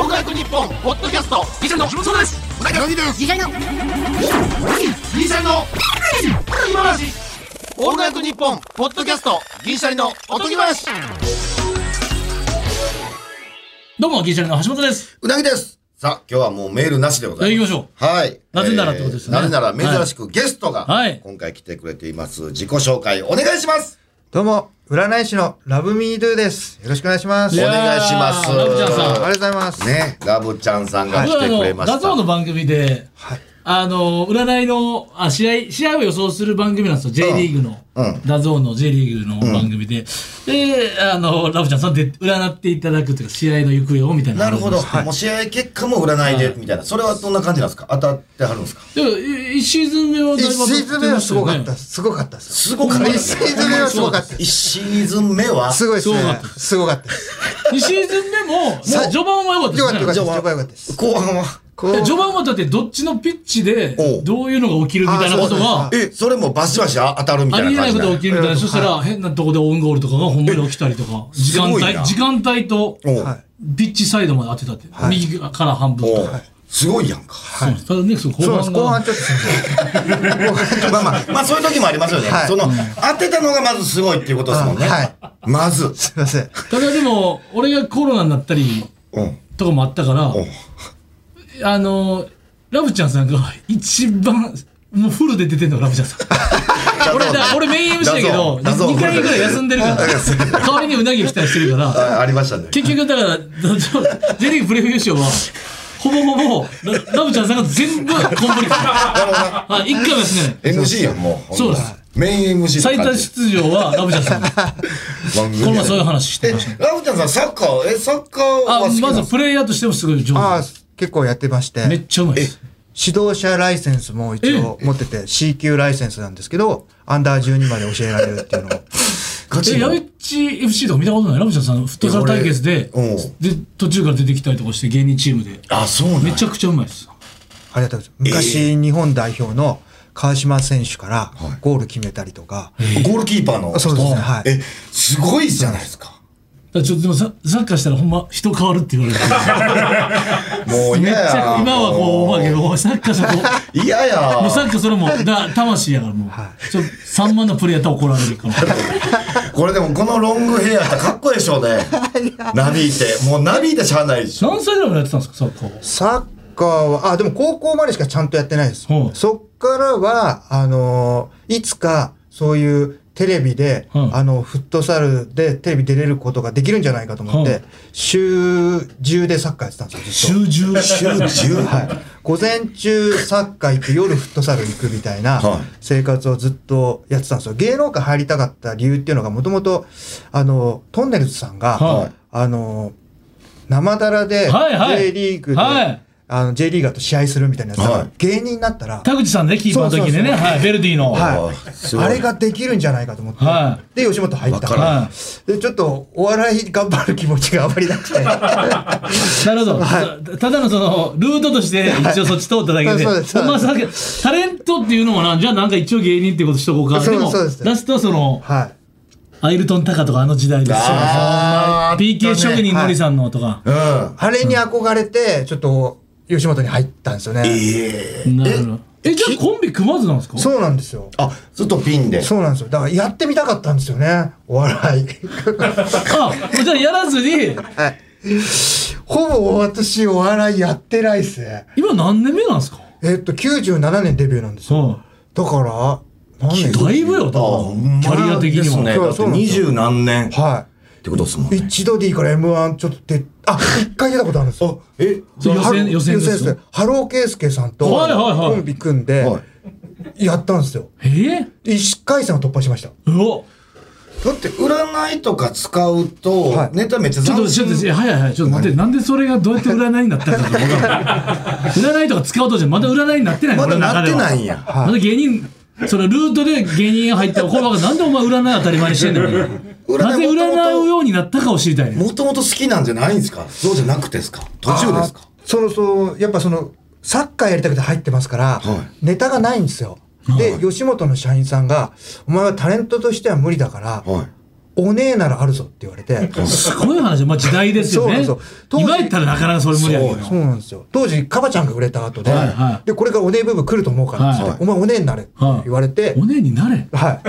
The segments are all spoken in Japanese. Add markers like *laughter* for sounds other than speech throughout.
オールナイトニッポンポッドキャスト銀シャリの橋本ですうなぎです銀シャリの銀シャリのおとぎ話オールナイトニッポンポッドキャスト銀シャリのおとぎ話どうも、銀シャリの橋本です。うなぎです。さあ、今日はもうメールなしでございます。行きましょう。はい。なぜならってことですねなぜなら珍しくゲストがはい今回来てくれています。自己紹介お願いします。どうも、占い師のラブミードゥです。よろしくお願いします。お願いします。ラブちゃんさんありがとうございます。ね、ラブちゃんさんが来てくれました。ダゾーンの番組で、はい。あの、占いの、あ、試合、試合を予想する番組なんですよ。J リーグの。うん DAZN の J リーグの番組で。で、あの、ラブちゃんさんで占っていただくというか、試合の行方をみたいな。なるほど。はいもう試合結果も占いで、みたいな。それはどんな感じなんですか？当たってはるんですか？でも、1シーズン目はだいぶ一シーズン目はすごかったす。すごかったです。すごかった一シーズン目はすごかったです。一シーズン目は？すごいですねすごかった。すごかったです。2シーズン目も、もうさ序盤は良かったですね。ったです。よかったです。後半は？序盤はだってどっちのピッチでどういうのが起きるみたいなことがあえ、それもバシバシ当たるみたいありえなことない感じなが起きるみたいな、そしたら変なとこでオウンゴールとかがほんまに起きたりとか、*laughs* 時間帯、時間帯とピッチサイドまで当てたって、右から半分と。すごいやんか。そうですただね、その後。半が。後半ちょっと *laughs* まあまあ、まあそういう時もありますよね。はいその、当てたのがまずすごいっていうことですもんね。あはいまず。すいません。ただでも、俺がコロナになったりうん。とかもあったからあの、ラブちゃんさんが一番、もうフルで出てんの、ラブちゃんさん。*laughs* 俺だ、俺メイン MC だけど、だぞ2回ぐらい休んでるから、*laughs* 代わりにうなぎ来たりしてるから、あありましたね。結局だから、*laughs* J リーグプレー優勝は、ほぼほぼ、ララブちゃんさんが全部コンプリート。はい、一回も休んでない。MC やん、もう。そうです。メイン MC 最多出場はラブちゃんさん。この前そういう話してましたね。ラブちゃんさん、サッカー、え、サッカーはあまずプレイヤーとしてもすごい上ああ手。、結構やってまして。めっちゃうまいです。指導者ライセンスも一応持ってて C 級ライセンスなんですけど、アンダー12まで教えられるっていうのを。え、ガチのヤベッチ FC とか見たことない？ラブちゃんさん、フットサル対決で、で、途中から出てきたりとかして芸人チームで。あ、そうなんやめちゃくちゃうまいです。ありがとうございます。昔、日本代表の川島選手からゴール決めたりとか。ゴールキーパーの人？そうですねはいえ、すごいじゃないですか。ちょっとでもササッカーしたらほんま人変わるって言われて。もうめっち嫌や。ゃ、今はこう、まあけど、サッカーしたらこう、う。嫌や。もうサッカーそれも、だ魂やからもう、ちょ3万のプレイヤーやったら怒られるから。*laughs* これでもこのロングヘアやったらかっこいいでしょうね。*laughs* なびいて。もうなびいてしゃあないでしょ。何歳ぐらいやってたんですか、サッカーは？サッカーは、あ、でも高校までしかちゃんとやってないです。はいそっからは、あのーいつかそういうテレビで、はいあの、フットサルでテレビ出れることができるんじゃないかと思って、はい週10でサッカーやってたんですよ。週中？週10。*laughs* はい。午前中サッカー行って夜フットサル行くみたいなはい生活をずっとやってたんですよ。芸能界入りたかった理由っていうのがもともと、あの、トンネルズさんが、はいあの、生だらではいはい J リーグで、はいあの J リーガーと試合するみたいなやつが、はい芸人になったら、田口さんね、キーパーの時にね、はい、ベルディの。はいあれができるんじゃないかと思って、はで、吉本入ったわからはで、ちょっとお笑い頑張る気持ちがあまりなくて。い。*laughs* なるほど。ただのその、ルートとして一応そっち通っただけで。そうですほんまさタレントっていうのもな、じゃあなんか一応芸人っていうことしとこうか。そうでも、そうですラストはその、はい。アイルトン・タカとかあの時代ですよ。あー PK 職人のりさんのとか。うん。あれに憧れて、ちょっと吉本に入ったんですよね。ええ。なるほど。え、じゃあコンビ組まずなんですか？そうなんですよ。あ、ずっとピンで。そうなんですよ。だからやってみたかったんですよね。お笑い。*laughs* あ、じゃあやらずに、はい。ほぼ私お笑いやってないっすね。今何年目なんですか？えっと、97年デビューなんですよ。だから、何年？だいぶよ、だからキャリア的にですね。は。だって二十何年っはてことですもんい。ね。一度でいいから M1 ちょっと出、あ、一回出たことあるんですよ。えそう予選予選ですよ予選ハローケースケさんとはいはいはいコンビ組んではい、やったんですよ。えーで一回戦を突破しました。だって占いとか使うとはい、ネタめっちゃちょっと、斬ちょっと、新。はいはいはい、ちょっと待って、なんでそれがどうやって占いになったのか分からない。*laughs* 占いとか使うとじゃまだ占いになってないのまだなってないんや。や。まだ芸人、そのルートで芸人入ったら、これなんでお前占い当たり前にしてんのよ。なぜ占うようになったかを知りたいね。もともと好きなんじゃないんですか？そうじゃなくてですか？途中ですか？そのそうやっぱそのサッカーやりたくて入ってますから、はネタがないんですよ。で、吉本の社員さんが、お前はタレントとしては無理だから、はい。おねえならあるぞって言われて、*laughs* すごい話、まあ時代ですよねそうなんですよ。当時今やったらなかなかそれ無理やけど。そうなんですよ。当時、カバちゃんが売れた後で、はいはいで、これからおねえ部分来ると思うからって、はいお前おねえになれって言われて、おねえになれ？は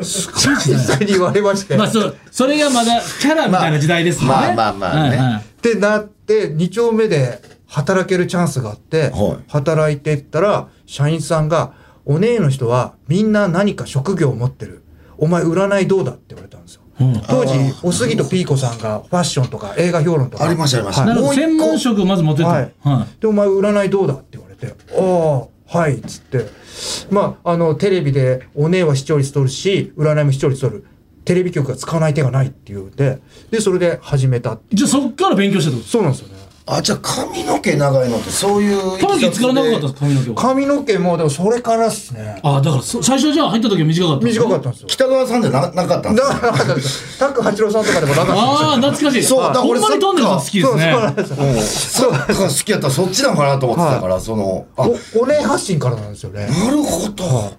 い。すごい時代。実際に言われまして、まあ、そう、それがまだキャラみたいな時代ですよね。まあまあまあねはいはいってなって、2丁目で働けるチャンスがあって、はい働いてったら、社員さんが、お姉の人はみんな何か職業を持ってる。お前占いどうだって言われたんですよ。うん当時、おすぎとピーコさんがファッションとか映画評論とか。ありましたありました専門職をまず持ってた。ははいい。で、お前占いどうだって言われて、ああ、はい、っつって。まあ、あの、テレビでお姉は視聴率取るし、占いも視聴率取る。テレビ局が使わない手がないって言うて、で、それで始めたって。じゃあそっから勉強してこと？そうなんですよね。あ、じゃあ髪の毛長いのってそういう。玉木いつから長かったんですか髪の毛は。髪の毛も、でもそれからっすね。あだからそ最初じゃあ入った時は短かった。短かったんですよ。北川さんじゃななかったんですかだからなかったです。タック八郎さんとかでもなかったんですよ。ああ、懐かしい。そうだから俺ほんまにトンネルさん好きですそうそうね。なんですよ。うんサッカー好きやったらそっちなのかなと思ってたから、その、あ、お、お礼発信からなんですよね。なるほど。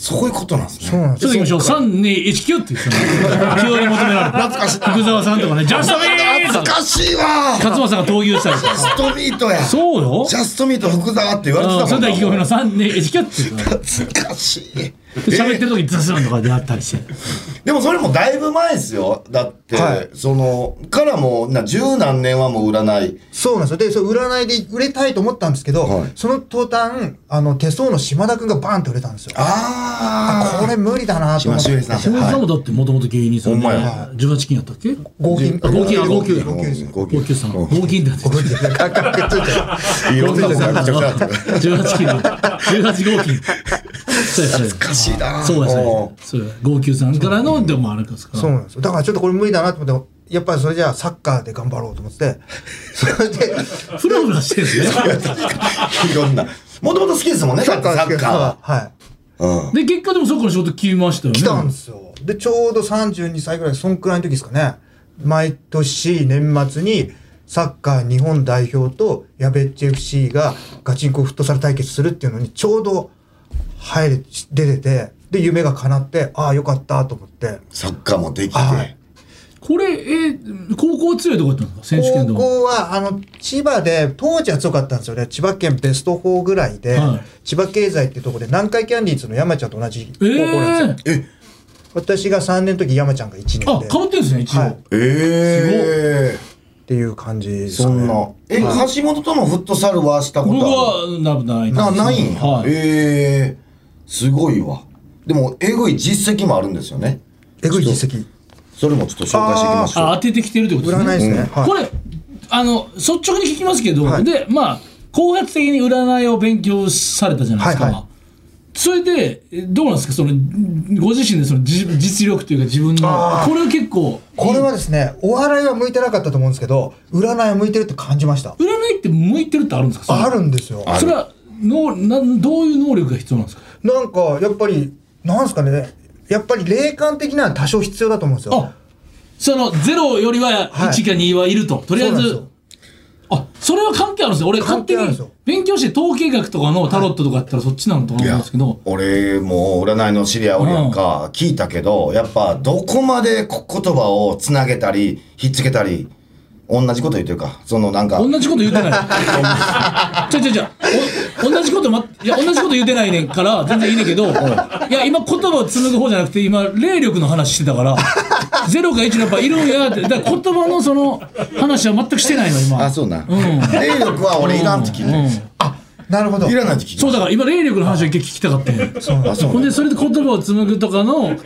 そういうことなんですね。そうなんですちょっと行きましょう。3、2、1、9って言ってたね。急に求められた。懐かしいな福沢さんとかね、ジャストミート懐かしいわ勝間さんが闘牛したり。ジャストミートや。そうよ。ジャストミート福沢って言われてたもんれでは意気込みの3、2、1、9って言ってたね。懐かしい。で喋ってる時にザスンとかであったりして。でもそれもだいぶ前ですよ。だって、はい。その、からもう、な、十何年はもう占い。そうなんですよ。で、そう占いで売れたいと思ったんですけど、はい。その途端、あの、手相の島田くんがバーンと売れたんですよ。ああ、これ無理だなと思って。島田さん。もだってもともと芸人さんで、ほんまや。18金やったっけ？合金。あ合金、あ合金。合金。合合金さん。合金って。合金でカクカクついてるいろんなことがめちゃくちゃあった。18金の、18合金。懐かしいなそうやそうおや。そうや。号泣さんからの、でもあれですか？ら。そうなんですよ。だからちょっとこれ無理だなと思って、やっぱりそれじゃあサッカーで頑張ろうと思って、それで、ふらふらしてるんですね。いろんな。もともと好きですもんね、だってサッカーは。はい。うん。で、結果でもそこから仕事決めましたよね。来たんですよ。で、ちょうど32歳ぐらい、そんくらいの時ですかね。毎年年末にサッカー日本代表とヤベッチ FC がガチンコフットサル対決するっていうのにちょうど入れ、出てて、で、夢が叶って、ああ、よかったと思って。サッカーもできて。はいこれ、えー高校強いとこやったんですか？選手権で高も。校は、あの、千葉で、当時は強かったんですよね。千葉県ベスト4ぐらいで、はい千葉経済っていうところで、南海キャンディーズの山ちゃんと同じ高え校なんですよ。ー、え、私が3年の時、山ちゃんが1年で。あ、かぶってるんですね、一応。はいええっていう感じですかね。そんな。え、橋本とのフットサルはしたこと僕は、な、ないですな、ないんや。はい。ええすごいわ。でも、えぐい実績もあるんですよね。えぐい実績。それもちょっと紹介していきましょう。あ、当ててきてるってことですね。占いですね。はいこれ、あの、率直に聞きますけど、はいで、まあ、後発的に占いを勉強されたじゃないですか。はいはそれで、えどうなんですか？その、ご自身でそのじ実力というか自分のこれは結構、これはですね、お笑いは向いてなかったと思うんですけど、占いは向いてるって感じました。占いって向いてるってあるんですか？それあるんですよ。それは、のなんどういう能力が必要なんですか？なんか、やっぱり、なんですかね、やっぱり霊感的なのは多少必要だと思うんですよ。あそのゼロよりははい。1か2はいると、とりあえずあそれは関係あるんですよ。俺勝手に関係あるんですよ。勉強して統計学とかのタロットとかやったらそっちなのと思うんですけど、俺も占いの知り合いおるやんか、聞いたけど、やっぱどこまでこ言葉をつなげたり、ひっつけたり、同じこと言ってるか。そのなんか、同じこと言うてない。*laughs* ちょちょちょお同じこと、ま、いや同じこと言うてないねんから全然いいねんけど、いや今言葉を紡ぐ方じゃなくて今霊力の話してたからゼロか1のやっぱいるんやって。だから言葉のその話は全くしてないの今。あそうな、霊力は俺いらんって聞いてる、あなるほど。いらないって聞いてそうだから今霊力の話を一回聞きたかったんやあそうほんでそれで言葉を紡ぐとかの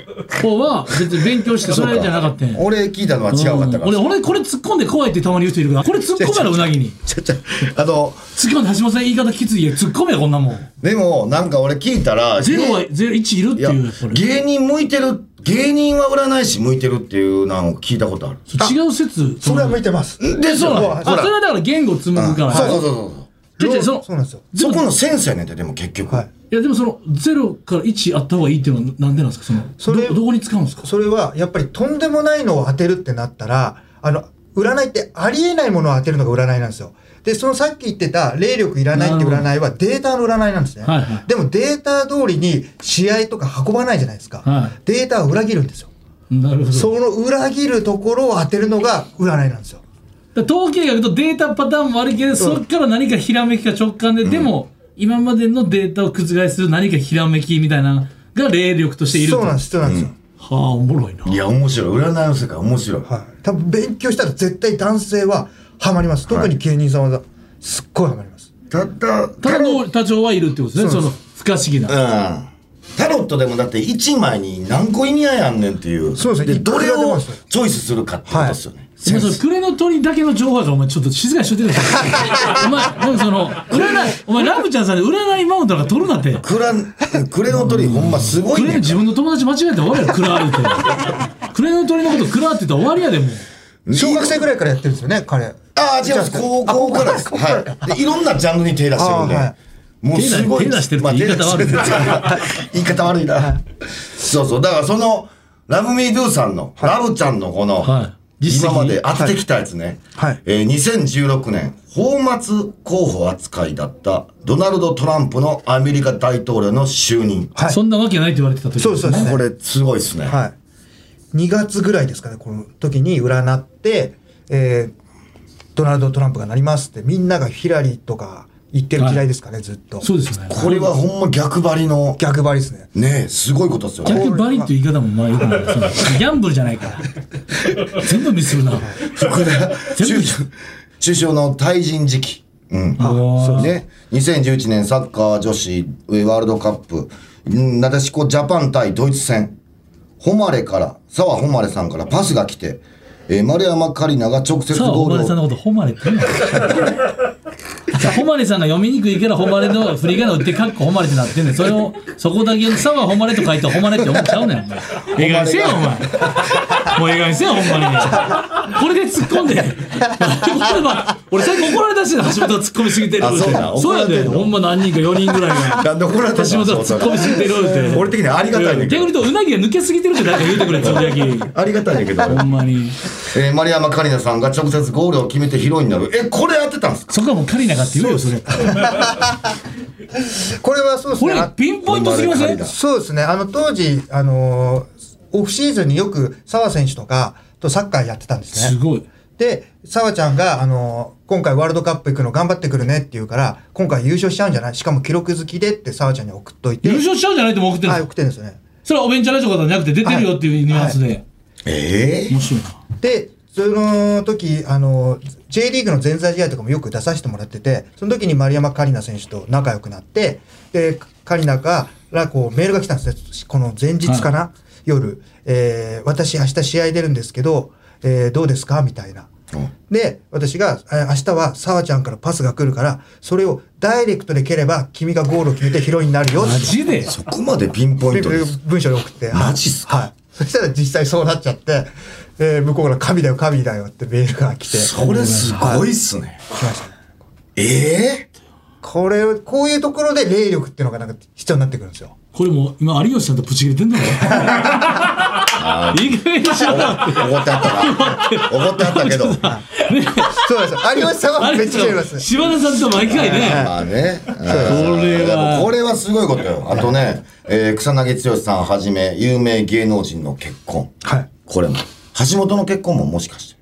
方は別に勉強してそれじゃなかったんや。*laughs* 俺聞いたのは違うかったから、俺俺これ突っ込んで怖いってたまに言う人いるからこれ突っ込めろうなぎに *laughs* ちょちょあの突っ込んで橋本さん言い方きついや突っ込めよこんなもん。でもなんか俺聞いたらゼロはゼロ1いるっていう芸人向いてる芸人は占い師向いてるっていうのを聞いたことある。違う説。それは向いてます。でそうなのあそれはだから言語紡ぐから。そうそうそうそうそのそうなんですよ。そこのセンスやねんてでも結局、はい。いやでもその0から1あった方がいいっていうのはなんでなんですか？そのそれどどこに使うんですか？それはやっぱりとんでもないのを当てるってなったらあの占いってありえないものを当てるのが占いなんですよ。でそのさっき言ってた霊力いらないって占いはデータの占いなんですね、はいはい。でもデータ通りに試合とか運ばないじゃないですか、はい。データは裏切るんですよ。なるほど。その裏切るところを当てるのが占いなんですよ統計学とデータパターンもあるけど、そっから何かひらめきか直感で、でも今までのデータを覆す何かひらめきみたいなのが霊力としていると。そうなんですそうなんですよ、はあおもろいな。いや面白い。占いの世界面白い、はい、多分勉強したら絶対男性はハマります。特に芸人さんはすっごいハマります。たったただの多長はいるってことですねその不可思議な、うん。タロットでもだって1枚に何個意味合いあんねんっていう。そうですね。でもあをチョイスするかってことですよね、そのクレの鳥だけの情報やからお前ちょっと静かにしといてください。*laughs* お前なんかその占い。お前ラブちゃんさんで占いマウントなんか取るなって。クラクレの鳥ほんますごいねんクレ自分の友達間違えて終わりやクラーって。クレの鳥のことクラーって言ったら終わりやでもう。小学生ぐらいからやってるんですよね彼。ああ違います高校から。ですはい。でいろんなジャンルに手出してるんで、はい。もうすごい。手出してるって言い方悪いまあ手出してる。言い方悪いな。そうそう。だからそのラブミードゥさんの、ラブちゃんのこの、はい今まで当ててきたやつね、はい。えー2016年泡沫候補扱いだったドナルド・トランプのアメリカ大統領の就任、はい。そんなわけないって言われてた時そうですそうです。これすごいですね、はい。2月ぐらいですかね、この時に占って、えードナルド・トランプがなりますって、みんながヒラリーとか言ってる時代ですかね、ずっと。そうですよねこれはほんま逆張りの逆張りですね。ねえすごいことですよね逆バリっていう言い方もまあよくないギャンブルじゃないから全部ミスするな福田全部首相首相の退陣時期。うん。そうね、2011年サッカー女子ワールドカップ、うんなでしこジャパン対ドイツ戦、誉から、澤誉さんからパスが来て、えー丸山桂里奈が直接ゴールを。誉さんのこと、誉れって言うな。誉さんが読みにくいから、誉れの振り仮名打って、かっこ誉れってなってんねん。それを、そこだけ、さは誉れと書いて、誉れって思っちゃうねん。お前ええ加減せや、お前。もうええ加減せや、ほんまに。これで突っ込んで。俺、最近怒られたしね、橋本が突っ込みすぎてるって。あそうやで、ほんま何人か4人ぐらいが。なんで怒られてんの？橋本が突っ込みすぎてるって。俺的にはありがたいねんけど逆に言うと、うなぎが抜けすぎてるって誰か言うてくれ、つぶやき。ありがたいねんけど、ほんまに。えー丸山桂里奈さんが直接ゴールを決めてヒロインになる。え、これやってたんですか？そこはもうカリナがって言うよ、それ。これはそうですこれ。ピンポイントすぎません？そうですね。あの、当時、あのーオフシーズンによく澤選手とかとサッカーやってたんですね。すごい。で、澤ちゃんが、あのー今回ワールドカップ行くの頑張ってくるねって言うから、今回優勝しちゃうんじゃない？しかも記録好きでって澤ちゃんに送っといて。優勝しちゃうんじゃないとも送ってるんはい、送ってるんですよね。それはおべんちゃらとかじゃなくて出てるよっていうニュアンスで。ええ面白いな。で、その時、あの、J リーグの全体試合とかもよく出させてもらってて、その時に丸山桂里奈選手と仲良くなって、で、桂里奈からこうメールが来たんですね。この前日かな、夜、えー私明日試合出るんですけど、えーどうですか？みたいな。で、私が、えー明日は澤ちゃんからパスが来るから、それをダイレクトで蹴れば、君がゴールを決めてヒロインになるよマジで？そこまでピンポイントです。文章で送って。マジっすか？はい。そしたら実際そうなっちゃって、えー向こうから神だよ、神だよってメールが来て。それすごいっすね。来ましたね。ええこれ、こういうところで霊力っていうのがなんか必要になってくるんですよ。これもう今有吉さんとプチ切れてんだろ。いい加減にしろよって。怒ってあったな。怒ってあったけど。そうです。有吉さんはめっちゃ来ます。柴田さんと毎回ね。まあね。これはこれはすごいことよ。あとね、えー草薙剛さんはじめ、有名芸能人の結婚。はい。これも。橋本の結婚ももしかして。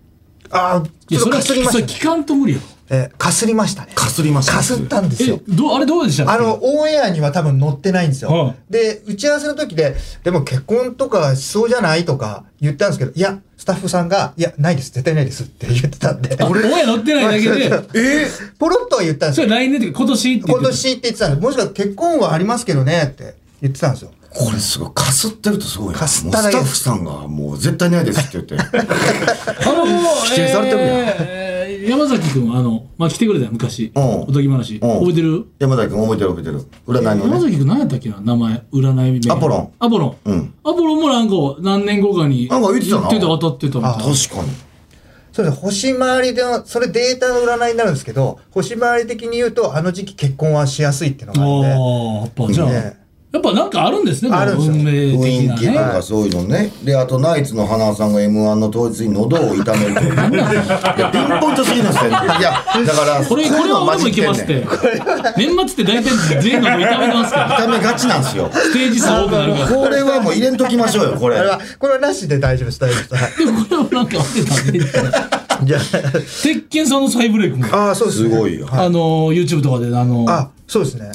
ああ、ちょっとかそれは、それすりましたね。聞かんと無理よ。えーかすりましたねかすりましたかすったんですよえどうあれどうでしたっけ？あの、オンエアには多分載ってないんですよ。はいで、打ち合わせの時で、でも結婚とかしそうじゃないとか言ったんですけど、いや、スタッフさんが、いや、ないです、絶対ないですって言ってたんで。あオンエア乗ってないだけで？*laughs* えポロッとは言ったんですよ。それ来年って今年って言ってた今年って言ってたんです。もしか結婚はありますけどねって言ってたんですよ。これすごいかすってるとすごいなかすったスタッフさんがもう絶対ないですって言って。*laughs* あの否定されてるやん。えー山崎君あの、まあ、来てくれたよ昔。うん。おとぎ話。うん。覚えてる？山崎君覚えてる覚えてる。占いのね。山崎君何やったっけな名前。占い名。アポロン。アポロン、うん。アポロンもなんか何年後かになんか言ってたな。当たってたみたいな確かに。そうです。星回りでの、それデータの占いになるんですけど、星回り的に言うと、あの時期結婚はしやすいっていうのがあるんで。ああやっぱじゃあ、ねやっぱなんかあるんですねあるんですよ。運命雰囲的なね。気とかそういうのね。であとナイツの花輪さんが m 1の当日に喉を痛めるという *laughs* いやピンポイントすぎるんですよいやだからこれこれは俺もいけますって。年末って大体全員の痛めてますから。痛めがちなんですよ。ステージ数多くなるから。これはもう入れんときましょうよこれ。あれは、これはなしで大丈夫です、大丈夫です。はいでもこれはなんか当てた鉄拳さんの再ブレイクも。あ、ああ、そうです、すごいよ。あの YouTube とかであのあ、そうですね。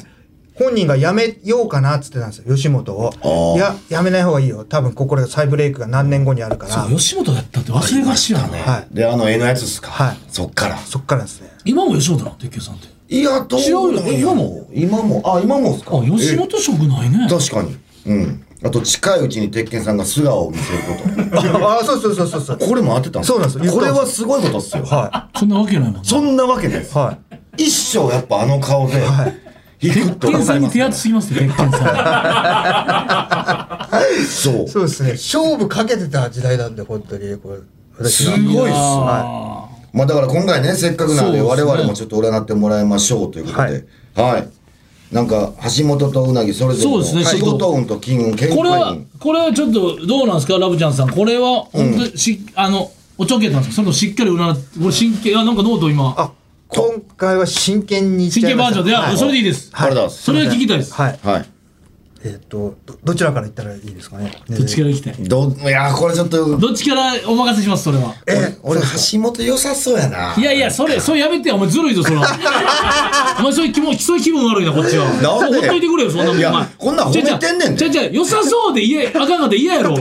本人が辞めようかなっつってたんですよ、吉本を。あ。いや、辞めない方がいいよ。多分、ここで再ブレイクが何年後にあるから。そう吉本だったって忘れがちやねはい。であの絵のやつっすか。はい。そっから。そっからですね。今も吉本なの鉄拳さんって。いやどう今も。今も。あ今もっすか。あ吉本色ないね。え確かに。うん。あと近いうちに鉄拳さんが素顔を見せるこあ *laughs* あ、そうそうそうそうそう。とこれも当てたんそうなんですよ。これはす。ごいことっすよ。はそんなわけないもんな。そんなわけないです。い。はい。一生やっぱあの顔で引くと鉄拳さんに手厚すぎますよ鉄拳さ *laughs* そう。そうですね。勝負かけてた時代なんで、本当に。これすごいっす。あまあだから今回ねせっかくなんで我々もちょっと占ってもらいましょうということで。はい。なんか橋本とうなぎそれぞれのそうですね。仕事運と金運健ーこれはこれはちょっとどうなんですか？ラブちゃんさん。これは本当にし、あのおちょけたんですか？それともしっかり占ってこれ真剣あなんかノート今。あ、今回は真剣に真剣バージョンで、あはい。それでいいです、ありがとうござい。ますそれは聞きたいです、はい。はいえっと、どどちらから言ったらいいですかね？どっちから行きたい？どいやこれちょっとどっちからお任せしますそれはえ、俺橋本良さそうやないやいや、それ、それやめてよ、お前ずるいぞ、それは。*laughs* お前、そういう気分、そういう気分悪いな、こっちは。なんでほっといてくれよ、そんなもん。いやお前こんなん褒めてんねんでじゃじゃ良さそうで言え、あかんかったら嫌やろ。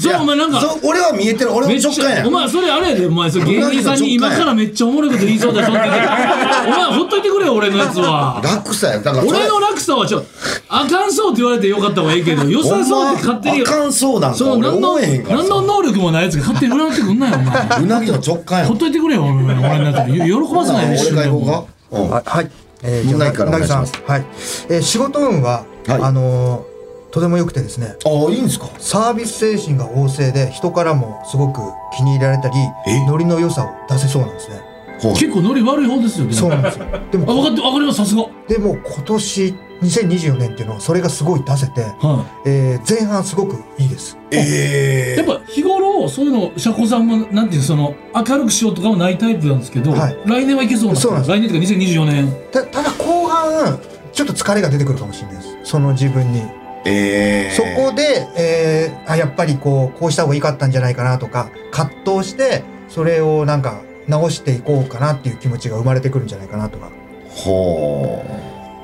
そう、お前なんか。そう俺は見えてる俺もめっちゃ、直感やお前、それあれやで、お前、それ芸人さんに今からめっちゃおもろいこと言いそうだぞって言って。*laughs* お前、ほっといてくれよ、俺のやつは。楽さやだからそれ俺の落差はちょ、あかんそうって言われてよかった方がいいけど、*laughs* 良さそうって勝手に。あかんそうなんか俺何の、思えへんから何の能力もないやつが勝手に占ってくんなよ、お前。*laughs* うなぎの直感やほっといてくれよ、俺のやつ。喜ばせないよ、一俺瞬でもが行こうかうんはい。はい。えー、うなぎからお願いしますうなぎさんはい。えー仕事運は、はいあのーとても良くてですね。ああいいんですか？サービス精神が旺盛で人からもすごく気に入られたりえ？ノリの良さを出せそうなんですね結構ノリ悪い方ですよね。そうなんですよ。であ、も分かって、分かります、さすが。でも今年2024年っていうのはそれがすごい出せて、はえー前半すごくいいです。えい。やっぱ日頃、そういうの、社交さんも、なんていう、その、明るくしようとかはないタイプなんですけど、はい。来年はいけそうなんですそうなんです。来年とか2024年。たただ後半ちょっと疲れが出てくるかもしれないです。その自分に、えそこで、えーあやっぱりこうこうした方がいいかったんじゃないかなとか葛藤してそれをなんか直していこうかなっていう気持ちが生まれてくるんじゃないかなとか。ほ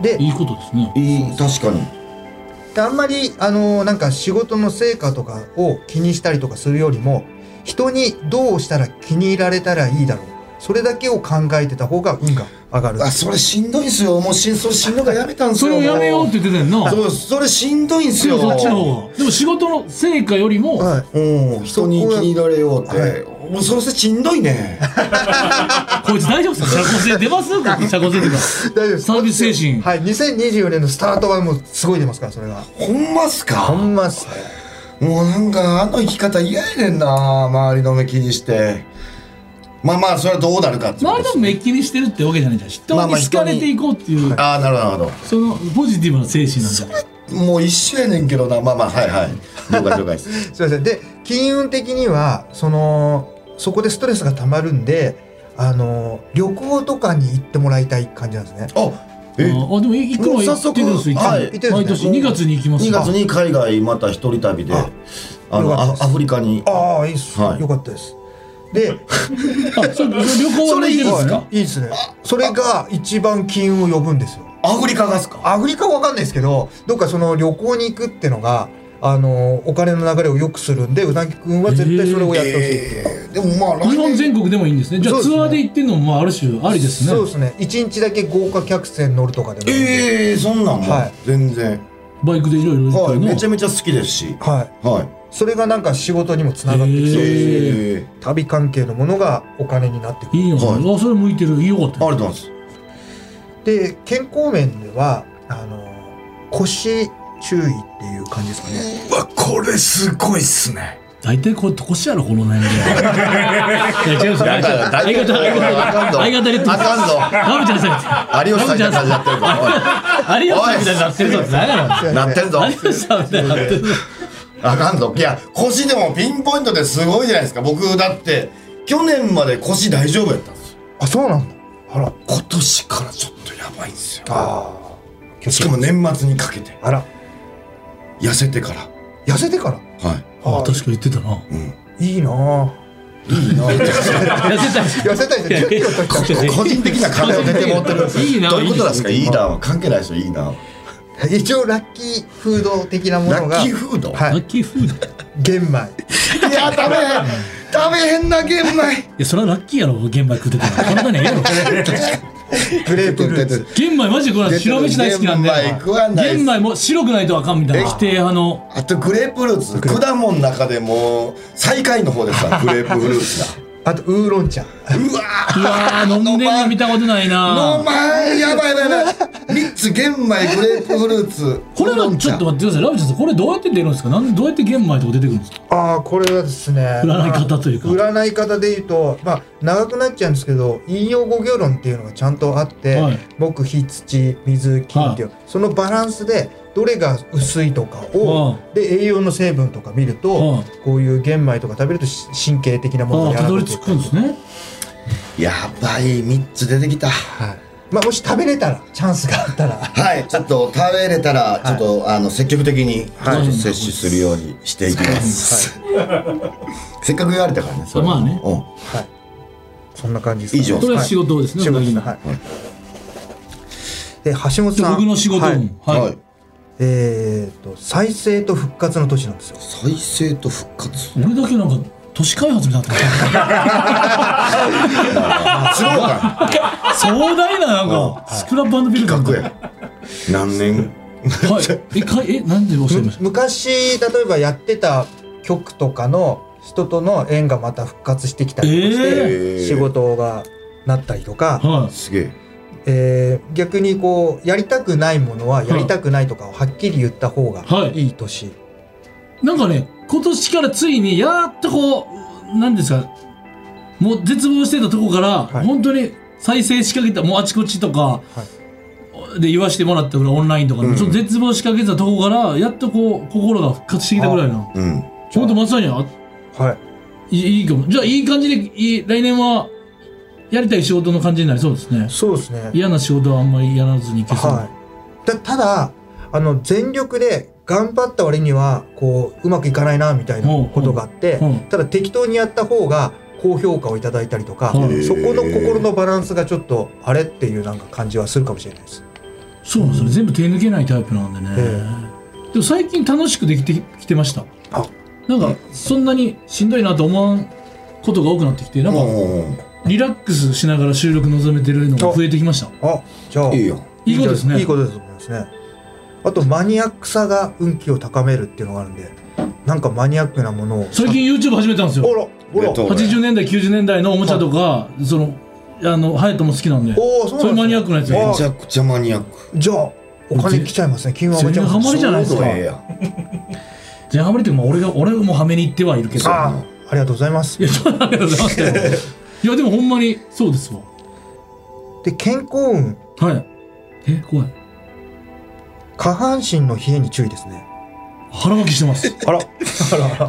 でいいことですね。う。いい確かに。であんまりあのなんか仕事の成果とかを気にしたりとかするよりも人にどうしたら気に入られたらいいだろう。それだけを考えてた方が運が上がる。あそれしんどいんすよ。もうしんそれしんどいからやめたんすそよれをやめようって言ってたやんな。そうそれしんどいんすよ。そっちの方が。でも仕事の成果よりも、はい。うん人に気に入られようって、はいもうそれしんどいね。*laughs* こいつ大丈夫ですか？社交性出ます？こい。つ社交性とか。大丈夫サービス精神。はい。2024年のスタートはもうすごい出ますからそれが。ほんまっすか？ほんまっす。ねもうなんかあの生き方嫌やねんな周りの目気にして。まあまあそれはどうなるかって周りのめっきりしてるってわけじゃないじゃん。人まあまあに好かれていこうっていう、ああなるほどなるそのポジティブな精神なんじゃもう一緒やねんけどな。まあまあはいはい。了解了解です。*laughs* すいません。で金運的にはそのそこでストレスがたまるんであの旅行とかに行ってもらいたい感じなんですね。あえああでも行くのは行ってるんですよ。もう早速はい。毎年2月に行きます2月に海外また一人旅でああのよかったです。アアフリカに。ああいいっす、はい。よかったです。*laughs* であそそれ旅行は向いてるんですか？いいですね。それが一番金運を呼ぶんですよ。アフリカがっすか？アフリカは分かんないですけどどっかその旅行に行くってのがあのお金の流れを良くするんでうなぎくんは絶対それをやってほしいえーでもまあ日本全国でもいいんですね。じゃあツアーで行ってんのもまあある種ありですね。そうですね。一日だけ豪華客船乗るとかでもええそんなんもはい。全然。バイクでいろいろ行はいってるの？めちゃめちゃ好きですし。はい。はい。それがなんか仕事にもつながってきそうですし、ええ旅関係のものがお金になってくる。いいのかな、はい。あそれ向いてる。いいよかったありがとうございます。で健康面ではあの腰注意っていう感じですかね。うわこれすごいっすね。大体こう年やろこの年齢相方相方相方相方で言ってあかんぞ。ラブちゃんさん有吉さんみたいな感じになってるから有吉さんみたいになってるぞって何やろおい。なってんぞ。有吉さんみたいになってるぞ。あかんぞ。いや腰でもピンポイントですごいじゃないですか。僕だって去年まで腰大丈夫やったんですよ。あそうなんだ。あら今年からちょっとやばいんですよ。あしかも年末にかけて。あら痩せてから。痩せてから？はい。あ確か言ってたな。いいな。ぁいいな。痩せたい。痩せたいです10キロ取っちゃっ個人的な金を出て持ってるんですいいな。どういうことなんですか？いいな。は関係ないでしょ？いいな。た一応ラッキーフード的なものが。ラッキーフード？はい。ラッキーフード？い玄米。いや食べへん食べへんな玄米。やそれはラッキーやろ玄米食ってたら体にええやろ *laughs* グレープフルーツ玄米マジでこれ白飯大好きなんで玄米食わない。っす玄米も白くないとあかんみたいな。規定派の。あとグレープフルーツ。果物の中でも最下位の方ですから *laughs* グレープフルーツが。あとウーロン茶。うわうわー飲んでんの見たことないな。のまん。やばいやばいやばい3つ玄米グレープフルーツ。これはちょっと待ってくださいラブちゃんさんこれどうやって出るんですか？なんでどうやって玄米とか出てくるんですか？ああこれはですね占い方というか。占い方で言うとまあ長くなっちゃうんですけど引用語行論っていうのがちゃんとあって、はい。木火土水金っていう、そのバランスでどれが薄いとかを、はで栄養の成分とか見ると、はい。こういう玄米とか食べるとし神経的なものあがあたどり着くんですね。やばい3つ出てきた。はいまあもし食べれたらチャンスがあったら。はいちょっと食べれたらちょっと、あの積極的にちょっと摂取するようにしていきます、せっかく言われたからねそれ。まあね。うん。はい。そんな感じですか以上。これは仕事ですね仕事ですうなぎのはい。で橋本さん。僕の仕事も。はい。ははいい。えー、と再生と復活の年なんですよ。再生と復活。俺だけなんか都市開発みたいに。な壮大ななんかスクラップビルド。何年？はい。えかえなんでおっしゃいました？昔例えばやってた曲とかの人との縁がまた復活してきたりとかして、えー。仕事がなったりとか、はすげえ。えー逆にこうやりたくないものはやりたくないとかをはっきり言った方がはい。い。い年、いなんかね今年からついにやっとこうなんですかもう絶望してたとこから、い。本当に再生しかけたもうあちこちとか、で言わしてもらったぐらいオンラインとかで、うん。その絶望しかけたとこからやっとこう心が復活してきたぐらいの。うん。本当まさにあはい。いいいいかも。じゃあいい感じでいい来年はやりたい仕事の感じになりそうですね。そうですね。嫌な仕事はあんまりやらずにいけそう、はい。たただあの全力で頑張った割にはこううまくいかないなみたいなことがあって、ただ適当にやった方が高評価をいただいたりとか、はい。そこの心のバランスがちょっとあれっていうなんか感じはするかもしれないです。そうなんですよね。全部手抜けないタイプなんでね、えでも最近楽しくできてきてました。あ。なんかそんなにしんどいなと思わんことが多くなってきてなんかうんリラックスしながら収録望めてるのが増えてきました。あじゃあ。いいよ。いいことですね。いいことですと思いますね。あとマニアックさが運気を高めるっていうのがあるんでなんかマニアックなものを。最近 YouTube 始めたんですよ。おらおら。えっと80年代90年代のおもちゃとかそのあのハヤトも好きなんで。おーそうなんですね。そういうマニアックなやつあめちゃくちゃマニアック。じゃあお金来ちゃいますね。金額上げちゃいます全然ハマりじゃないですか？全ハマりって俺が俺もはめに行ってはいるけど。ああありがとうございます。いやありがとうございます。いやでもほんまにそうですわ。で健康運。はい。え怖い下半身の冷えに注意ですね。腹巻きしてます。*laughs* あら。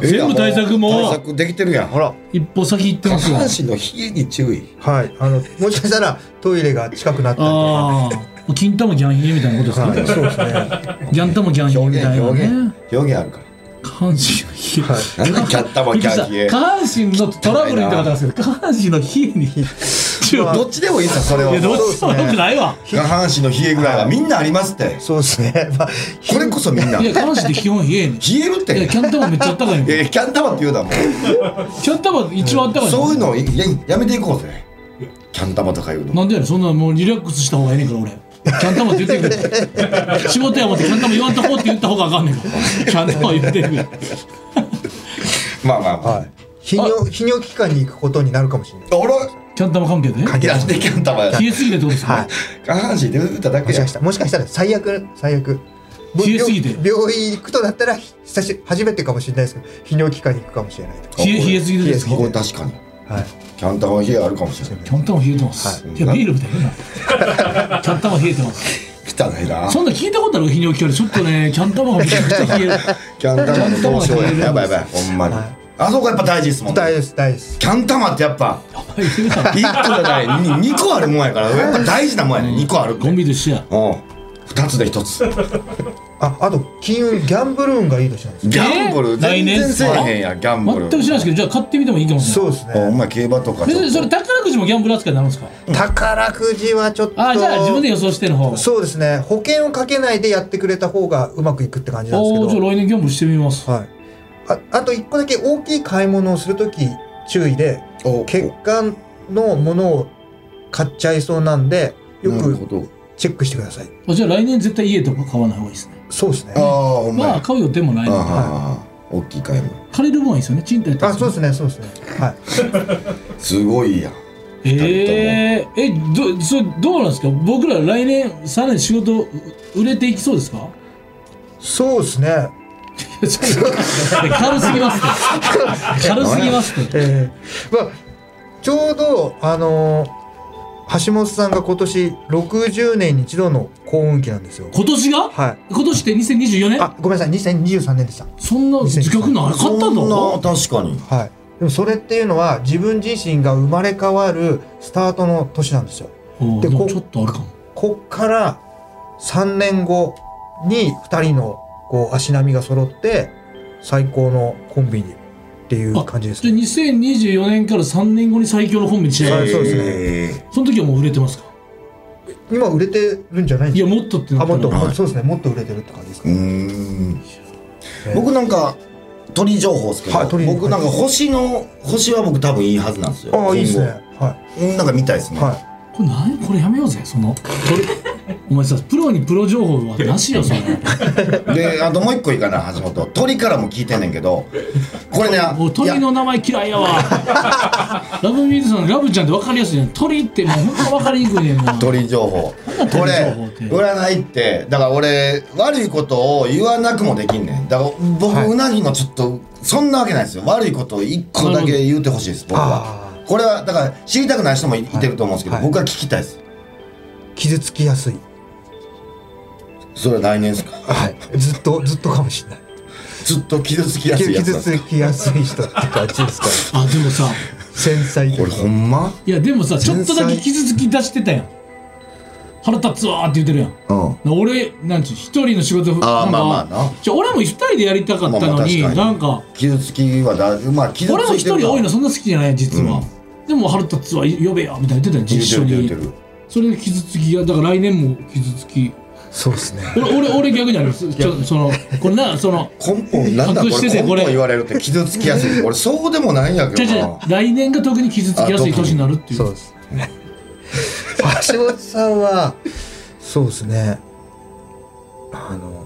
*laughs* 全部対策も。対策できてるやん。あら。一歩先行って下ますわ半身の冷えに注意。はい。あのもしかしたらトイレが近くなったりとか。金玉ギャンヒゲみたいなことですね、はいそうですね。ギャン玉ギャンヒゲみたいな表現ね表現あるから。下半身の冷え。なんでキャッタマキャー冷え下半身のトラブルにとかなんですけど下半身の冷えにどっちでもいいんですよそれは。どっちもよくないわ。下半身の冷えぐらいはみんなありますって。そうですね。まあ、これこそみんな。いや下半身って基本冷えんねん。冷えるって。いやキャンタマめっちゃあったかいのいやキャンタマって言うだもん。キャンタマ一番あったかいのそういうのややめていこうぜ。キャンタマとか言うの。なんでやねんそんなもうリラックスした方がええねんから俺。キャンタマって言ってくれ仕事や思ってキャンタマ言わんとこうって言った方があかんねんから。キャンタマ言ってくれまあまあまあ。はい。泌尿泌尿器科に行くことになるかもしれない。あらキャンタマ関係で？関係なんでキャンえすぎてってことですか、はい。下半身で打っただけやもしかしたらもしかしたら最悪最悪。冷えすぎて？病病院行くとなったら久し初めてかもしれないですけど泌尿器科に行くかもしれないと。冷え冷えすぎてですか？これ確かに。はい。キャンタマ冷えあるかもしれない。キャンタマ冷えてます、はい。い、やビールみたいな。*laughs* キャンタマ冷えてます。汚いな。そんな聞いたことある？泌尿器科でちょっとねキャンタマがめちゃくちゃ冷える。*laughs* キャンタマの凍傷や。キャンタマ冷える。やばいやばいほんまに。はいあそこやっぱ大事ですもんね。大事です大事です。キャンタマってやっぱ言うた1個じゃない。2個あるもんやからやっぱ大事なもんやね。2個あるって。コンビと一緒や。うん。2つで1つ。ああと金運ギャンブル運がいい年なんです。ギャンブル？えー？全然来年せえへんやんギャンブル。全く知らないですけどじゃあ買ってみてもいいかもしれない。そうですね。お前競馬とか別にそれ宝くじもギャンブル扱いになるんですか？宝くじはちょっと。あじゃあ自分で予想しての方。がそうですね。保険をかけないでやってくれた方がうまくいくって感じなんですけおおじゃあど。来年ギャンブルしてみます。はい。ああと一個だけ大きい買い物をするとき注意でお血管のものを買っちゃいそうなんでよくチェックしてください。あじゃあ来年絶対家とか買わない方がいいですね。そうですね。あまあ買う予定もないあので。あ大きい買い物。借りる分はいいですよね。賃貸やったらあ、そうですね、そうですね。はい。*laughs* すごいやん。えー、えどそれどうなんですか？僕ら来年さらに仕事う売れていきそうですか？そうですね。軽すぎます軽すぎますってえー、まあちょうどあのー橋本さんが今年60年に一度の幸運期なんですよ。今年が？はい。今年って2024年？あ、ごめんなさい、2023年でした。そんな自覚なかったそんなの確かにはい。でもそれっていうのは自分自身が生まれ変わるスタートの年なんですよ。でこちょっとあるかもこっから3年後に2人のこう足並みが揃って最高のコンビにっていう感じですでね。2024年から3年後に最強の本に仕上がるはいそうですね。ねその時はもう売れてますか？今売れてるんじゃないんいですか？やもっとってなあ、もっと、はい。そうですね。もっと売れてるって感じですかね。ん。えー。僕なんか鳥情報ですけど、はい鳥僕なんか星の星は僕多分いいはずなんですよ。ああ、いいですね。はうんなんか見たいですね、い。はい。これ何？これやめようぜ。そのこれお前さプロにプロ情報はなしよそれ *laughs* であともう一個いいかな橋本。鳥からも聞いてんねんけど。これねもう鳥の名前嫌いやわ。ラブミーズさんのラブちゃんって分かりやすいね。鳥ってもうほんま分かりにくいねんもう。鳥情報。これ占いってだから俺悪いことを言わなくもできんねん。だから僕、はい。うなぎのちょっとそんなわけないですよ。悪いことを一個だけ言うてほしいです僕は。あこれはだから知りたくない人もい,、はいてると思うんですけど、はい。僕は聞きたいです。傷つきやすい。それは来年ですか？はい。ずっと、ずっとかもしれない。ずっと傷つきやすいやつ傷つきやすい人って感じですか *laughs* あでもさ繊細とこれほんま？いやでもさちょっとだけ傷つき出してたやん。腹立つわーって言ってるやん。うん。俺なんちゅう一人の仕事なんかあーまあまあな。じゃ俺も一人でやりたかったのに、まあまあなんか傷つきはだまあ傷ついてる俺も一人多いのそんな好きじゃない実は、でも腹立つわ呼べよみたいな言ってた実緒にる言うてるそれで傷つきがだから来年も傷つきそうですね。俺俺俺逆にありますちょそのこれなその根本なんだこれ根てこれ本言われるって傷つきやすい。俺そうでもないんやけど来年が特に傷つきやすい年になるっていう。そうです。橋本さんは、そうですね。あの、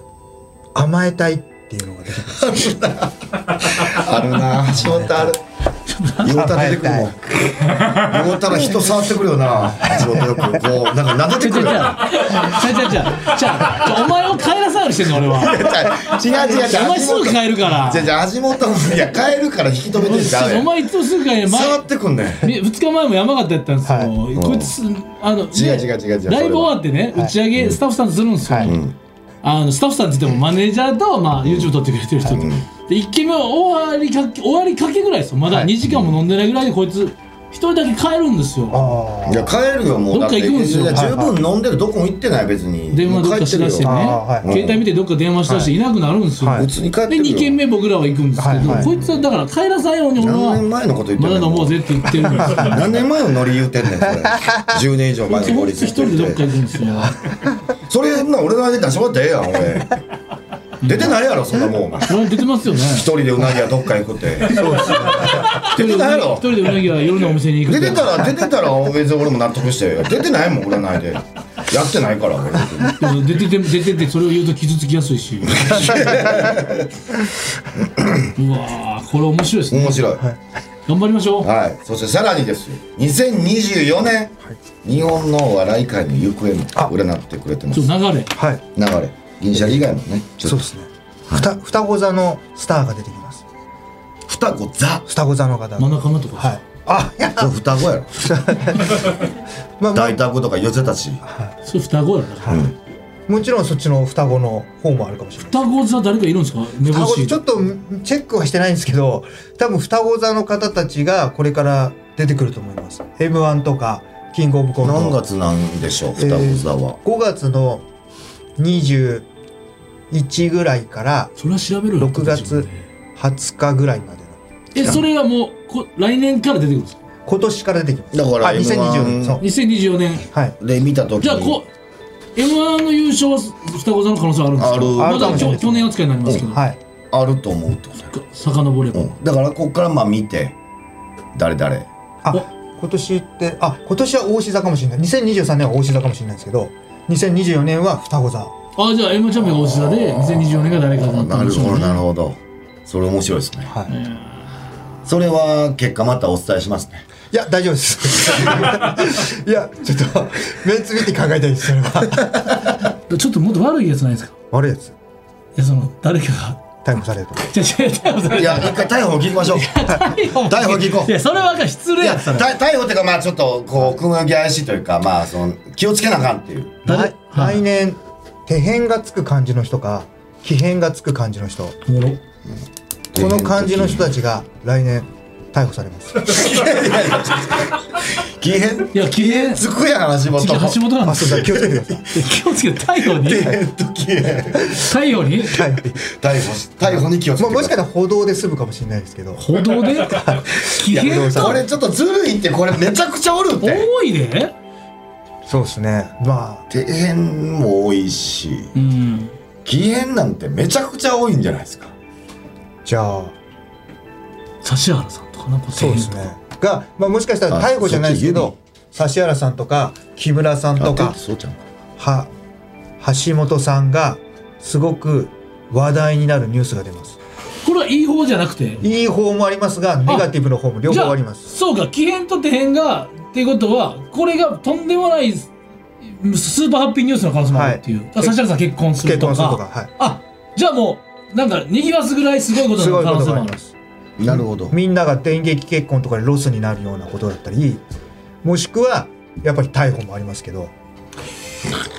甘えたいっていうのが出てきます。*laughs* あるな。橋本ある *laughs* 言うたら出てくるも *laughs* うたら人触ってくるよな。橋本よくこうなんか撫でてくるちゃちゃちゃちゃちゃちゃちゃお前を帰らさよしてんの俺は。*laughs* 違う違う違う。お前すぐ帰るから。じゃじゃ橋本いや帰るから引き止めてんちゃお前いつもすぐ帰る前触ってくんねん。2日前も山形やったんですよ、はい。こいつあの、ね違う違う違う違うライブ終わってね打ち上げスタッフさんとするんですよ、あのスタッフさんって言ってもマネージャーと、まあ、YouTube 撮ってくれてる人と、うんで1軒目は終わりかけ終わりかけぐらいですよ。まだはい。2時間も飲んでないぐらいでこいつ一人だけ帰るんですよ。いや帰るよもう。どっか行くんですよ。だっていや十分飲んでるどこも行ってない別に。電話どっかしだしてね、い。携帯見てどっか電話しだしてい。なくなるんですよ、はい。普通に帰ってでるよ。2軒目僕らは行くんですけど、はいはい。こいつはだから帰らさんように俺は何年前のこと言ってんまだの飲もうぜって言ってるんですよ。何年前のノリ言うてんねんそれ。*laughs* 10年以上前のノリ一人でどっか行くんですよ。*laughs* それな俺の間に出してもらったらええやん俺出てないやろそんなもん。出てますよね。人でうなぎはどっか行くって出てないやろ。一人でうなぎは夜のお店に行く出てたら出てたら別に俺も納得して。出てないもん占いでやってないから出てて出ててそれを言うと傷つきやすいし。*laughs* うわーこれ面白いですね。面白い。頑張りましょう。はい。そしてさらにですよ。2024年日本のお笑い界の行方も占ってくれてます。流れ。はい。流れ銀シャリ以外もねちょっと。そうですね。ふた双子座のスターが出てきます。双子座？双子座の方真ん中のとこはい。あいや。双子やろ。まあま大田子とか寄せたち。それ双子やろ。*laughs* だからあもちろんそっちの双子の方もあるかもしれない。双子座誰かいるんですか？目双星。子ちょっとチェックはしてないんですけど多分双子座の方たちがこれから出てくると思います。m 1とかキングオブコント。何月なんでしょう？双子座は、5月の21ぐらいからそれは調べるよ6月20日ぐらいまでのえそれがもうこ来年から出てくるんですか？今年から出てきます。だからあ M1 2020年。そう。2024年。はい。で見た時に。じゃあこう m 1の優勝は双子座の可能性あるんですか？ある。まあるかだ去去年扱いになりますけど、はい。あると思うってことや遡れば、うん。だからこっからまあ見て誰誰あ今年ってあ今年は大志座かもしれない。2023年は大志座かもしれないですけど2024年は双子座あじゃあ M チャンピオンが大志座で2024年が誰かだったなんるほどでしょうね。なるほどそれ面白いですね。はい。それは結果またお伝えしますね。いや大丈夫です。*laughs* いやちょっとメンツ見て考えたいですそれは。*laughs* ちょっともっと悪いやつないですか？悪いやつ。いやその誰かが。逮捕されると。じゃあ違う逮捕される。いや一回逮捕聞きましょう。逮捕逮捕聞こう。いやそれはなんか失礼いややったら。逮逮捕っていうかまあちょっとこう雲行き怪しいというかまあその気をつけなあかんっていう。来年手辺がつく感じの人か気辺がつく感じの人。この感じの人たちが来年逮捕されます。*laughs* 気変いや気変つくやん橋本次橋本なんあです気をつけてください。気をつけて太陽に？太陽にはい逮捕。し逮捕に気をつけてももしかしたら歩道で済むかもしれないですけど。歩道で？*laughs* 気変これちょっとずるいってこれめちゃくちゃおるって。多いでそうですね。まあ底辺も多いしうん。気変なんてめちゃくちゃ多いんじゃないですか。じゃあ指原さんとかなんかそうですね。が、まあ、もしかしたら逮捕じゃないですけど指原。さんとか木村さんとかそうちゃんか。は橋本さんがすごく話題になるニュースが出ます。これはいい方じゃなくて？いい方もありますがネガティブの方も両方あります。そうか。気変と底変がっていうことはこれがとんでもないスーパーハッピーニュースの可能性もあるっていう、はい。あ指原さん結婚するとか。結婚するとか。はい。あじゃあもうなんかにぎわすぐらいすごいことの可能性もあるなるほど。みんなが電撃結婚とかでロスになるようなことだったりもしくはやっぱり逮捕もありますけど、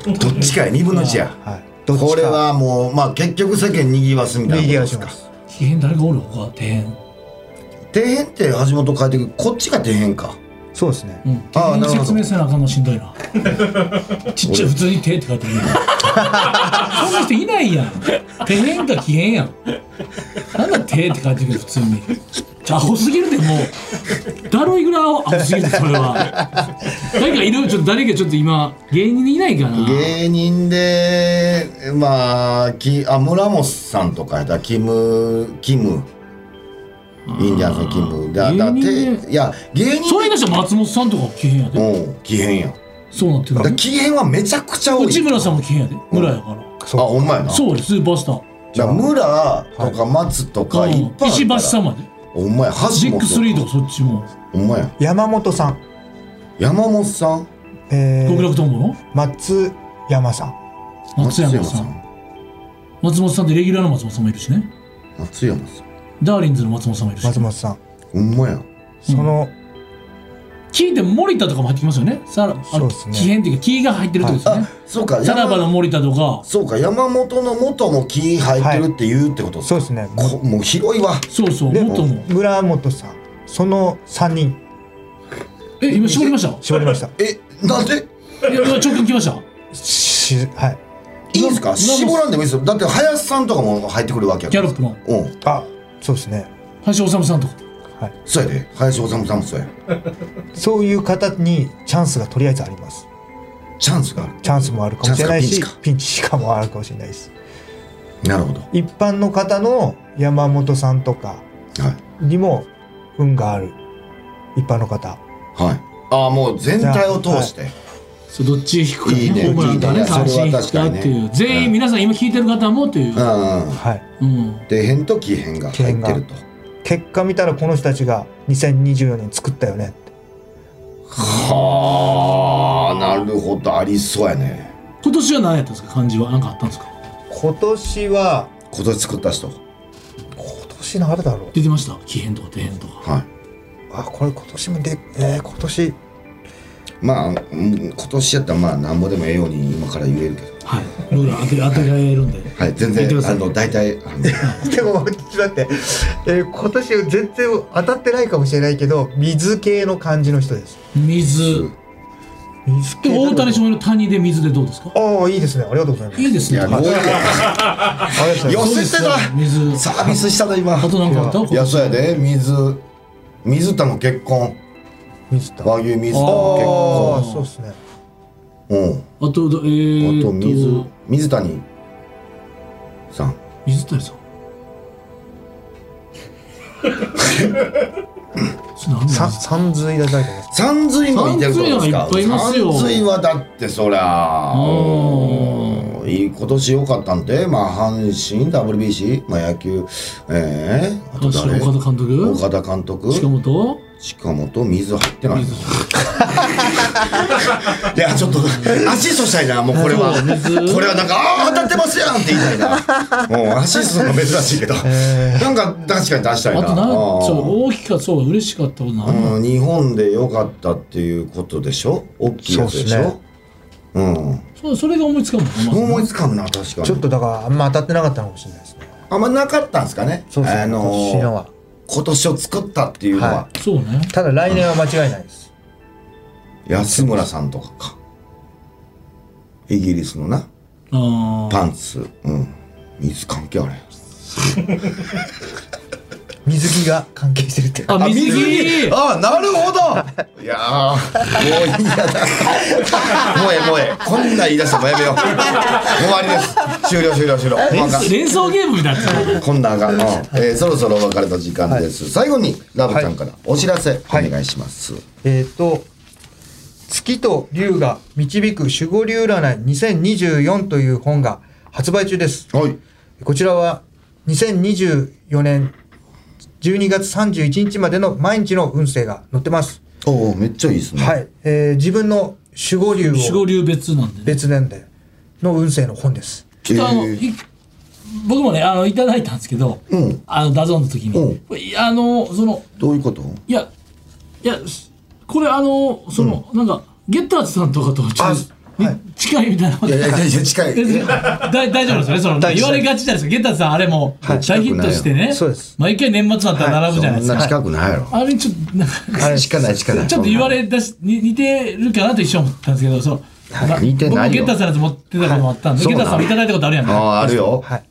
どっちかや2分の1や。はい、これはもうまあ結局世間にぎわすみたいな右ことですか？足します。気変誰がおる？他底変底辺って橋本書いてくる。こっちが底辺かそうですね。うん。あーなる説明せなあかんのしんどいな。*laughs* ちっちゃい普通に手って書いてる。そんな人いないやん。底変か気変やん。なんだ手って書いてる普通に。アホすぎるでもう。だるいぐらいアホすぎるそれは。誰かいる？ちょっと誰かちょっと今芸人いないかな？芸人でまあきあ村本さんとかやったらキムキムいいんじゃないですかキムだだ芸人ていや芸人それにして松本さんとか気変やで。うん。奇変やん。そうなってる。だから奇変はめちゃくちゃ多い。内村さんも気変やで。村やから。あほんまやな。そうですスーパースター。じゃあ。村とか松とかいっぱいあ石橋さんまで。ほんまや。橋本ジック3とかそっちも。ほんまや。山本さん、山本さん？えー極楽とんぼの？松山さん。松山さん。松本さんってレギュラーの松本さんもいるしね。松山さんダーリンズの松本さんもいるし。松本さん。ほんまや。その、聞いて森田とかも入ってきますよね。さらあそうですね。木変っていうか木が入ってるってことですね。あそうか。さらばの森田とか。そうか。山本の元も木入ってるって言うってことですか。そうですね。こもう広いわ。そうそうで元も。村本さん。その3人。え今絞りました？絞りました。えなんで？いや今直近来ました。しはい。いいんですか？絞らんでもいいですよ。だって林さんとかも入ってくるわけやから。ギャロップの。うん。あそうですね。林修さんとか。そうやで。林修さんもそうや。そういう方にチャンスがとりあえずあります。チャンスがある。チャンスもあるかもしれないしピンチしかもあるかもしれないですなるほど。一般の方の山本さんとかはい。にも運がある。一般の方。はい。ああもう全体を通して、そうどっち引くかね。いいね。ホームランかいいねね三振引くかそれは確かにね。っていう全員皆さん今聞いてる方もという。うん。うんはい。うん。出へんと木へんが入ってると。結果見たらこの人たちが2024年作ったよねって。はあなるほどありそうやね。今年は何やったんですか漢字は。何かあったんですか？今年は今年作った人。今年のあれだろう。出てました？奇変とか底変とか。はい。あこれ今年もでえー、今年まあうん今年やったらまあなんぼでもええように今から言えるけど。はい。ルール当て当てられるんで。はい全然あの大体あの。*laughs* でもちょっと待って、えー、今年全然当たってないかもしれないけど水系の漢字の人です。水。水大谷翔平の谷で水でどうですか？ああいいですね。ありがとうございます。いいですね。いやもうありがとうございます。寄せてた。水。サービスしたの今。あとなんかあった？いやそうやで。水。水田の結婚水田和牛水田あのあそうですね。うん。あとえー、あと水水谷さん。水谷さん。*laughs* さ三髄だ誰か？三髄もいてるってことですか？三髄なんかいっぱいいますよ。三髄はだってそりゃういい今年良かったんでまあ阪神 WBC まあ野球ええあと誰？岡田監督？岡田監督。近本？近本水入ってない。水い。やちょっとアシストしたいなもうこれは。これはなんかああ当たってますやんって言いたいな。もうアシストの珍しいけど。なんか確かに出したいな。あとな大きかそう嬉しかったことな。うん日本で良かったっていうことでしょ？大きいやつでしょ？そうね。うん。そうそれが思いつかんもんま思いつかんな確かに。ちょっとだからあんま当たってなかったのかもしれないですね。あんまなかったんですかね？そうですね。あの今年のは今年を作ったっていうのは、はそうね。ただ来年は間違いないです。安村さんとかか。イギリスのな。ああパンツ。うん。水関係あれ水着が関係してるってあ水着。あなるほど。いやーもういいや。だもうええもうええ。こんなん言い出してもうやめよう。もう終わりです。終了終了終了。連想ゲームになってるこんなんが、うんえーそろそろお別れの時間です、最後にラブちゃんからお知らせお願いします、えっ、と月と龍が導く守護龍占い2024という本が発売中です。はい。こちらは2024年12月31日までの毎日の運勢が載ってます。おおめっちゃいいですね。はい。えー自分の守護龍を守護龍別なんでね。別年での運勢の本です。ちょっとあの、えーい僕もねあのいただいたんですけど、うん。あの DAZN の時に、いやあのそのどういうこと？いやいやこれあのその、なんかゲッターズさんとかとちょっと、はい。近いみたいなこと。いやいやいや近い。*laughs* 大丈夫ですよねその言われがちじゃないですか。ゲッタさんあれもはい。大ヒットしてね、そうです。毎回年末になったら並ぶじゃないですか、そんな近くないやろ、あれちょっとなんかあれ近ない近ない。ちょっと言われだしに似てるかなと一瞬思ったんですけどそう、ま似てないよ。僕もゲッターズさんのやつ持ってたこともあったんで、はいゲッタさんもいただいたことあるやんあああるよ。はい。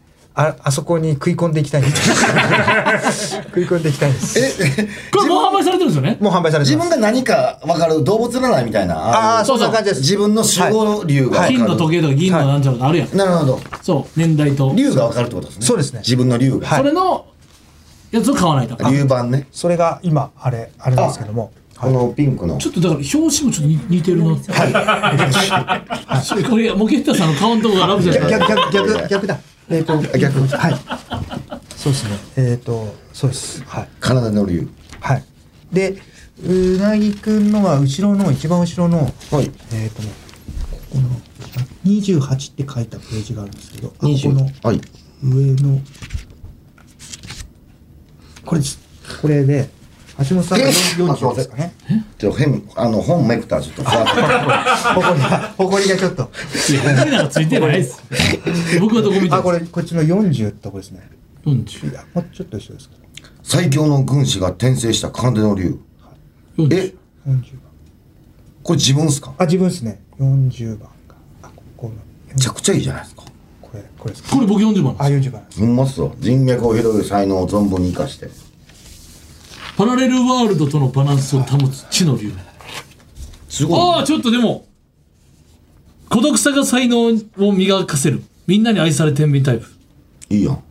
あ、あそこに食い込んでいきたい。んです。食い込んでいきたいんです。えこれもう販売されてるんですよね？もう販売されて自分。が何か分かる動物占いみたいな。ああ、のそんな感じです。自分の守護竜が分かる、金の時計とか銀のなんちゃらあるやん、なるほど。そう。年代と。竜が分かるってことですね。そうですね。自分の竜が、それのやつを買わないと。竜版ね。それが今、あれ、あれなんですけども。このピンクの。ちょっとだから表紙もちょっと似似てるな。はい。*laughs* これモケッタさんの顔のとこがラブじゃない。逆、逆、逆、逆だ。えっ、と、逆はい。そうですね。えっ、と、そうです。はい。体の竜はい。で、うなぎくんのは後ろの、一番後ろの、はいえっ、とね、ここの、28って書いたページがあるんですけど、あここの20はい上の、これです。これで、橋本さんがえ40ですかね。ちょ変あの本めくったらちょっとふわっとほこりが、ほこりがちょっと。いや僕なんかついてないです。*laughs* 僕はどこ見てるあ、これ、こっちの40ってとこですね。四十？いや、もうちょっと一緒ですかね。最強の軍師が転生した体の竜四十？え？40これ自分っすか？あ自分ですね。40番があここの。めちゃくちゃいいじゃないですか。これこれです。かこれ僕40番あ40番です。ほんまっすよ。人脈を広げる才能を存分に生かしてパラレルワールドとのバランスを保つ地の竜。すごい。ああちょっとでも孤独さが才能を磨かせる。みんなに愛され天秤タイプいいやん。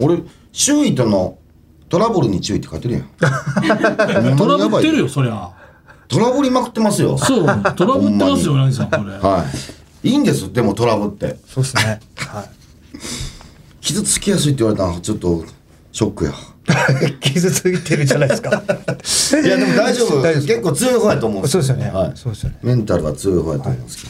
俺周囲とのトラブルに注意って書いてるやん。*laughs* トラブってるよよそりゃ。トラブりまくってますよ。そう。トラブってますよ柳さんこれ。はい。いいんですでもトラブって。そうですね。はい。*laughs* 傷つきやすいって言われたのはちょっとショックや *laughs* 傷ついてるじゃないですか。いやでも大丈夫。大丈夫結構強い方やと思うんそうですよね。はい、そうですよね。メンタルが強い方やと思うんですけ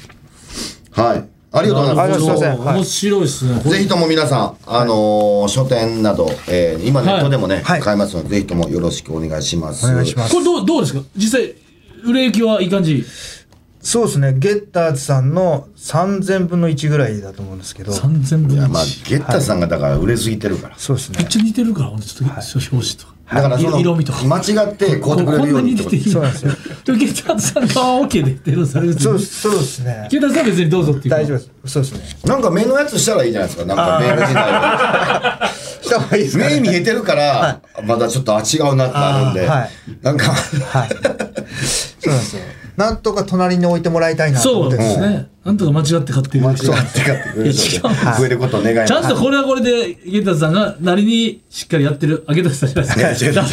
ど。はい、ありがとうございます。ありがとうございます。はい面白いですね。ぜひとも皆さん、あのー書店など、えー今ネットでもね、はい。買えますので、ぜひともよろしくお願いします。お願いします。これどうどうですか？実際売れ行きはいい感じ？そうですね。ゲッターズさんの3000分の1ぐらいだと思うんですけど。3000分のいや、まあ、1ゲッターさんがだから売れすぎてるから。そうですねめっちゃ似てるからほんとちょっと表紙とか。だからその、色味とか。間違って買うてくれるようにとこんなに似てていいそうなんですよでもゲッターズさんが OK で出るされるそうそうですね。ゲッターズさんは別にどうぞっていう。大丈夫です。そうですね。なんか目のやつしたらいいじゃないですか。なんかメール時代した方がいいですか目見えてるから、まだちょっと、あ、違うなってなるんで、はい。なんか、はい。そうなんですよなんとか隣に置いてもらいたいなとそう思ってですね。なんとか間違って買ってる。間違って買ってくれる。違う増えることを願います。ちゃんとこれはこれでゲッタさんがなりにしっかりやってるあゲッターズさんじゃないですか。いや違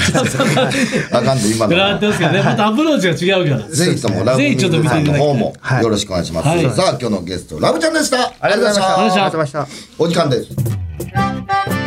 *laughs* あかんで、今のは。やってますけどね。またアプローチが違うから。ぜひともラブミぜひちょっと見ていただきたいの方もはい。よろしくお願いします。はい。さあ、今日のゲスト、ラブちゃんでした。ありがとうございました。お時間です。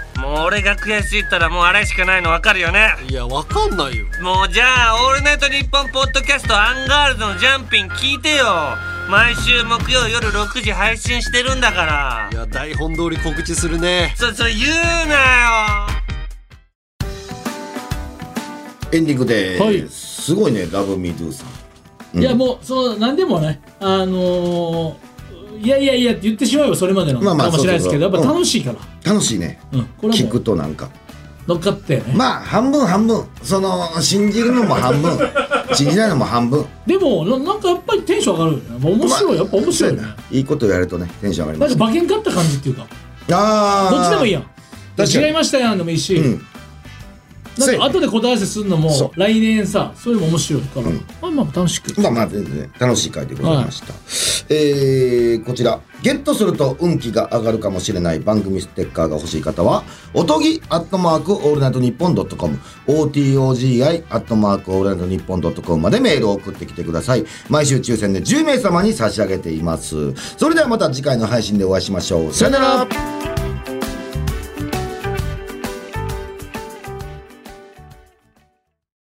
もう俺が悔しいったらもうあれしかないの分かるよね？いやわかんないよ。もうじゃあ「オールナイトニッポン」ポッドキャストアンガールズのジャンピン聞いてよ。毎週木曜夜6時配信してるんだから。いや台本通り告知するね。そそれ言うなよ。エンディングではい。ーす。すごいね、ラブミードゥさん。いやもうそう何でもね。あのーいやいやいやって言ってしまえばそれまでのまあまあかもしれないですけどそうそうそうやっぱ楽しいから楽しいね。うんこれは聞もうくとなんか。乗っかってねまあ、半分半分。その、信じるのも半分。*laughs* 信じないのも半分。でもななんかやっぱりテンション上がるよね面白いやっぱ面白いねいいことやるとね、テンション上がります。か馬券勝った感じっていうかああ。どっちでもいいやん確かに違いましたやんでもいいし、うん。なんか後で答え合わせするのもそう。来年さそれも面白いから、うん。まあまあ楽しく。まあまあ全然ね楽しい回でございました、えーこちら。ゲットすると運気が上がるかもしれない。番組ステッカーが欲しい方はおとぎアットマークオールナイトニッポンドットコム。OTOGI アットマークオールナイトニッポンドットコムまでメールを送ってきてください。毎週抽選で10名様に差し上げています。それではまた次回の配信でお会いしましょう。さよなら